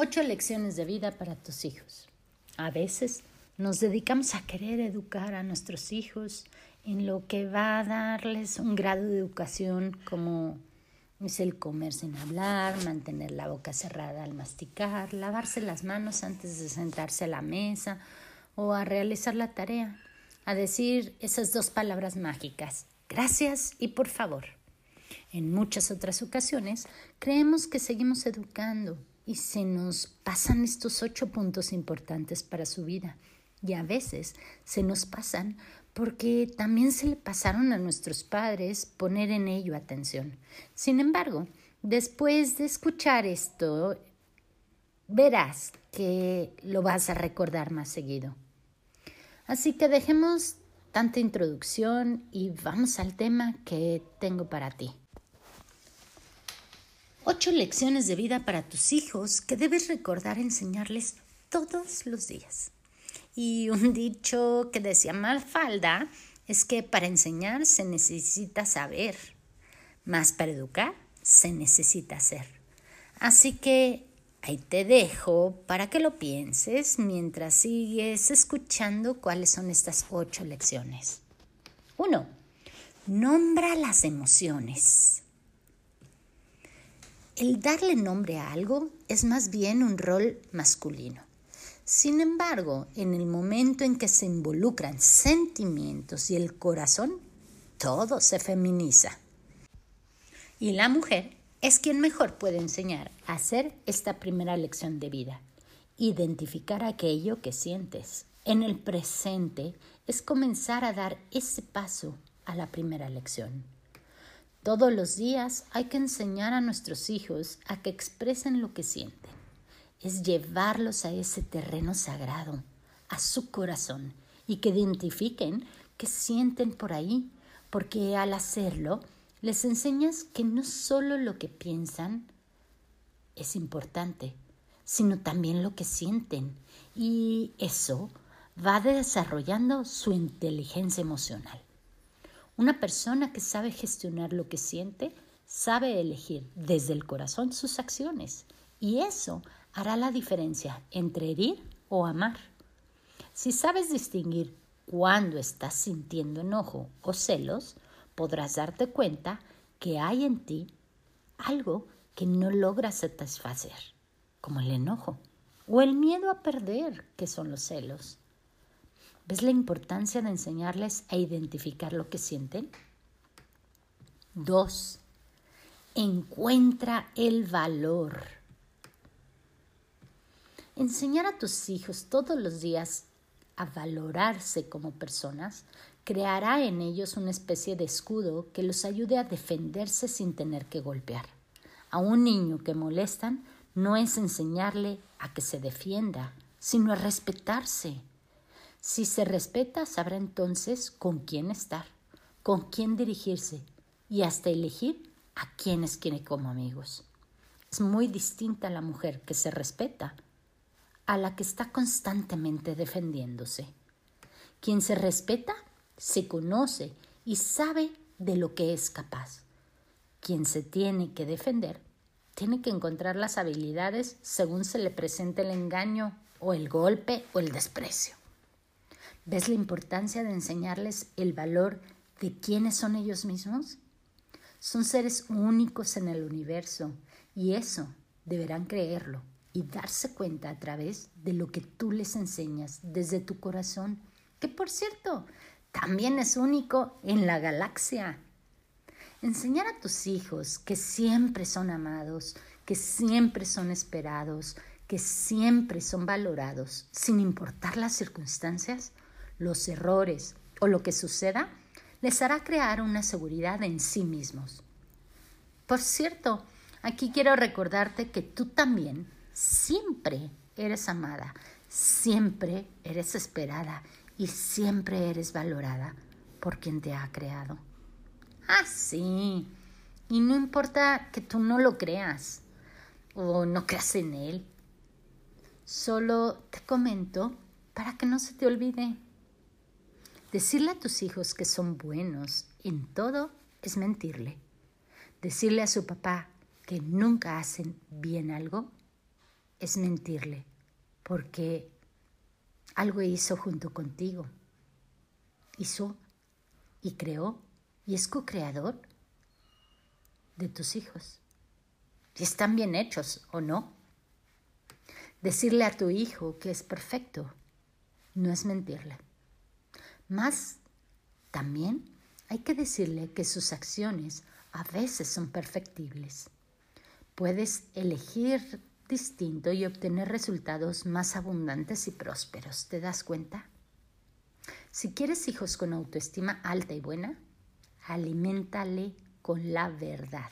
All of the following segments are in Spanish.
Ocho lecciones de vida para tus hijos. A veces nos dedicamos a querer educar a nuestros hijos en lo que va a darles un grado de educación como es el comer sin hablar, mantener la boca cerrada al masticar, lavarse las manos antes de sentarse a la mesa o a realizar la tarea, a decir esas dos palabras mágicas, gracias y por favor. En muchas otras ocasiones creemos que seguimos educando y se nos pasan estos ocho puntos importantes para su vida. Y a veces se nos pasan porque también se le pasaron a nuestros padres poner en ello atención. Sin embargo, después de escuchar esto, verás que lo vas a recordar más seguido. Así que dejemos tanta introducción y vamos al tema que tengo para ti. Ocho lecciones de vida para tus hijos que debes recordar enseñarles todos los días. Y un dicho que decía Malfalda es que para enseñar se necesita saber, más para educar se necesita hacer. Así que ahí te dejo para que lo pienses mientras sigues escuchando cuáles son estas ocho lecciones. Uno, nombra las emociones. El darle nombre a algo es más bien un rol masculino. Sin embargo, en el momento en que se involucran sentimientos y el corazón, todo se feminiza. Y la mujer es quien mejor puede enseñar a hacer esta primera lección de vida. Identificar aquello que sientes. En el presente es comenzar a dar ese paso a la primera lección. Todos los días hay que enseñar a nuestros hijos a que expresen lo que sienten. Es llevarlos a ese terreno sagrado, a su corazón, y que identifiquen qué sienten por ahí, porque al hacerlo les enseñas que no solo lo que piensan es importante, sino también lo que sienten, y eso va desarrollando su inteligencia emocional. Una persona que sabe gestionar lo que siente, sabe elegir desde el corazón sus acciones y eso hará la diferencia entre herir o amar. Si sabes distinguir cuándo estás sintiendo enojo o celos, podrás darte cuenta que hay en ti algo que no logras satisfacer, como el enojo o el miedo a perder, que son los celos. ¿Ves la importancia de enseñarles a identificar lo que sienten? Dos, encuentra el valor. Enseñar a tus hijos todos los días a valorarse como personas creará en ellos una especie de escudo que los ayude a defenderse sin tener que golpear. A un niño que molestan no es enseñarle a que se defienda, sino a respetarse, si se respeta, sabrá entonces con quién estar, con quién dirigirse y hasta elegir a quienes quiere como amigos. Es muy distinta la mujer que se respeta a la que está constantemente defendiéndose. Quien se respeta se conoce y sabe de lo que es capaz. Quien se tiene que defender tiene que encontrar las habilidades según se le presente el engaño o el golpe o el desprecio. ¿Ves la importancia de enseñarles el valor de quiénes son ellos mismos? Son seres únicos en el universo y eso deberán creerlo y darse cuenta a través de lo que tú les enseñas desde tu corazón, que por cierto, también es único en la galaxia. Enseñar a tus hijos que siempre son amados, que siempre son esperados, que siempre son valorados, sin importar las circunstancias, los errores o lo que suceda, les hará crear una seguridad en sí mismos. Por cierto, aquí quiero recordarte que tú también siempre eres amada, siempre eres esperada y siempre eres valorada por quien te ha creado. Ah, sí. Y no importa que tú no lo creas o no creas en él. Solo te comento para que no se te olvide. Decirle a tus hijos que son buenos en todo es mentirle. Decirle a su papá que nunca hacen bien algo es mentirle, porque algo hizo junto contigo. Hizo y creó y es co-creador de tus hijos. Y están bien hechos o no. Decirle a tu hijo que es perfecto no es mentirle. Más también hay que decirle que sus acciones a veces son perfectibles. Puedes elegir distinto y obtener resultados más abundantes y prósperos. ¿Te das cuenta? Si quieres hijos con autoestima alta y buena, aliméntale con la verdad.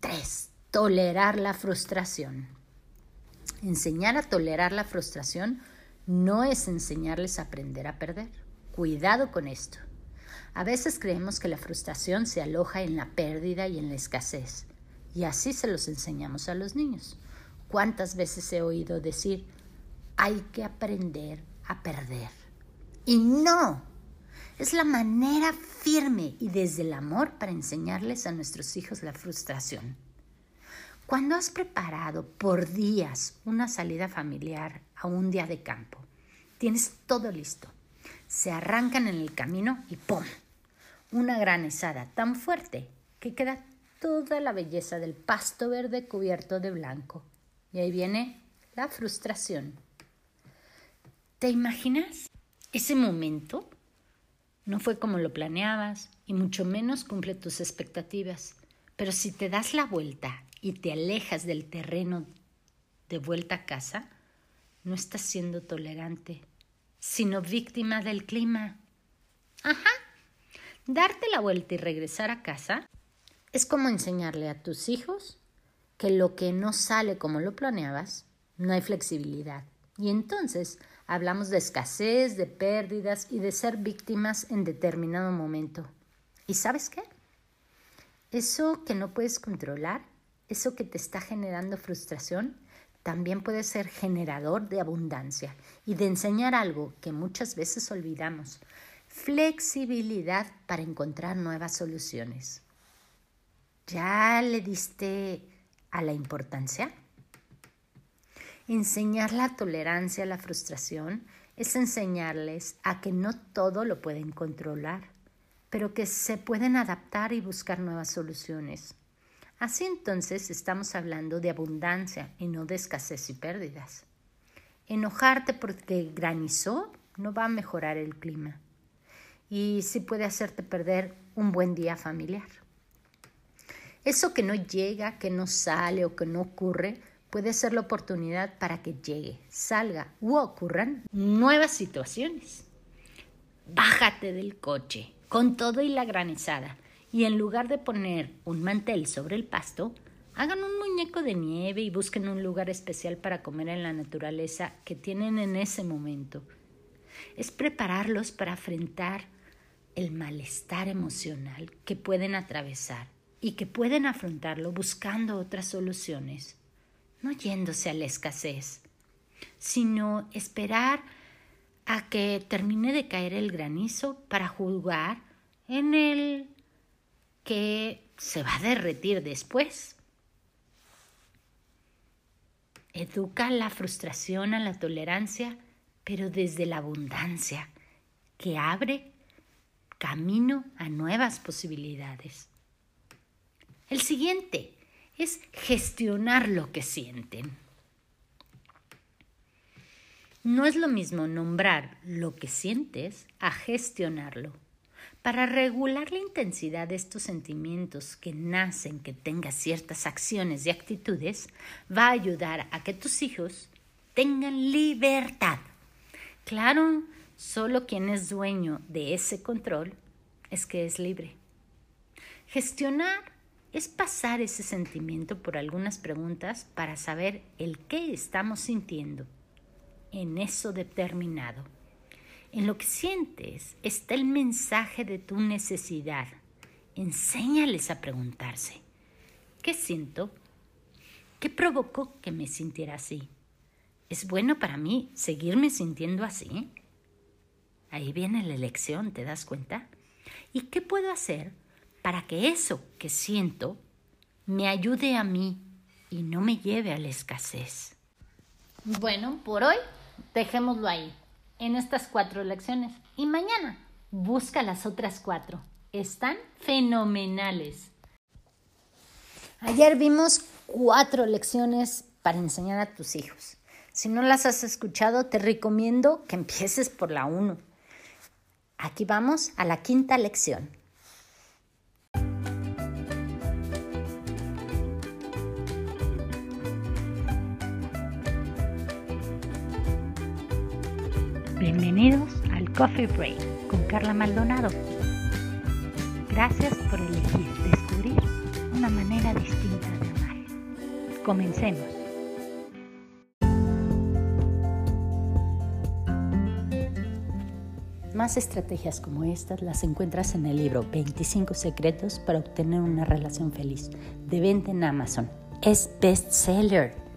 3. Tolerar la frustración. Enseñar a tolerar la frustración no es enseñarles a aprender a perder. Cuidado con esto. A veces creemos que la frustración se aloja en la pérdida y en la escasez, y así se los enseñamos a los niños. ¿Cuántas veces he oído decir, hay que aprender a perder? Y no, es la manera firme y desde el amor para enseñarles a nuestros hijos la frustración. Cuando has preparado por días una salida familiar a un día de campo, tienes todo listo. Se arrancan en el camino y ¡pum! Una granizada tan fuerte que queda toda la belleza del pasto verde cubierto de blanco. Y ahí viene la frustración. ¿Te imaginas ese momento no fue como lo planeabas y mucho menos cumple tus expectativas. Pero si te das la vuelta y te alejas del terreno de vuelta a casa, no estás siendo tolerante, sino víctima del clima. Ajá. Darte la vuelta y regresar a casa es como enseñarle a tus hijos que lo que no sale como lo planeabas, no hay flexibilidad. Y entonces Hablamos de escasez, de pérdidas y de ser víctimas en determinado momento. ¿Y sabes qué? Eso que no puedes controlar, eso que te está generando frustración, también puede ser generador de abundancia y de enseñar algo que muchas veces olvidamos, flexibilidad para encontrar nuevas soluciones. ¿Ya le diste a la importancia? Enseñar la tolerancia a la frustración es enseñarles a que no todo lo pueden controlar, pero que se pueden adaptar y buscar nuevas soluciones. Así entonces estamos hablando de abundancia y no de escasez y pérdidas. Enojarte porque granizó no va a mejorar el clima y sí puede hacerte perder un buen día familiar. Eso que no llega, que no sale o que no ocurre puede ser la oportunidad para que llegue, salga u ocurran nuevas situaciones. Bájate del coche con todo y la granizada y en lugar de poner un mantel sobre el pasto, hagan un muñeco de nieve y busquen un lugar especial para comer en la naturaleza que tienen en ese momento. Es prepararlos para afrontar el malestar emocional que pueden atravesar y que pueden afrontarlo buscando otras soluciones no yéndose a la escasez, sino esperar a que termine de caer el granizo para jugar en el que se va a derretir después. Educa la frustración a la tolerancia, pero desde la abundancia, que abre camino a nuevas posibilidades. El siguiente, es gestionar lo que sienten. No es lo mismo nombrar lo que sientes a gestionarlo. Para regular la intensidad de estos sentimientos que nacen que tengas ciertas acciones y actitudes, va a ayudar a que tus hijos tengan libertad. Claro, solo quien es dueño de ese control es que es libre. Gestionar es pasar ese sentimiento por algunas preguntas para saber el qué estamos sintiendo en eso determinado. En lo que sientes está el mensaje de tu necesidad. Enséñales a preguntarse, ¿qué siento? ¿Qué provocó que me sintiera así? ¿Es bueno para mí seguirme sintiendo así? Ahí viene la elección, ¿te das cuenta? ¿Y qué puedo hacer para que eso que siento me ayude a mí y no me lleve a la escasez. Bueno, por hoy dejémoslo ahí, en estas cuatro lecciones. Y mañana busca las otras cuatro. Están fenomenales. Ayer vimos cuatro lecciones para enseñar a tus hijos. Si no las has escuchado, te recomiendo que empieces por la uno. Aquí vamos a la quinta lección. Coffee Break con Carla Maldonado. Gracias por elegir descubrir una manera distinta de amar. Comencemos. Más estrategias como estas las encuentras en el libro 25 secretos para obtener una relación feliz, de venta en Amazon. Es bestseller.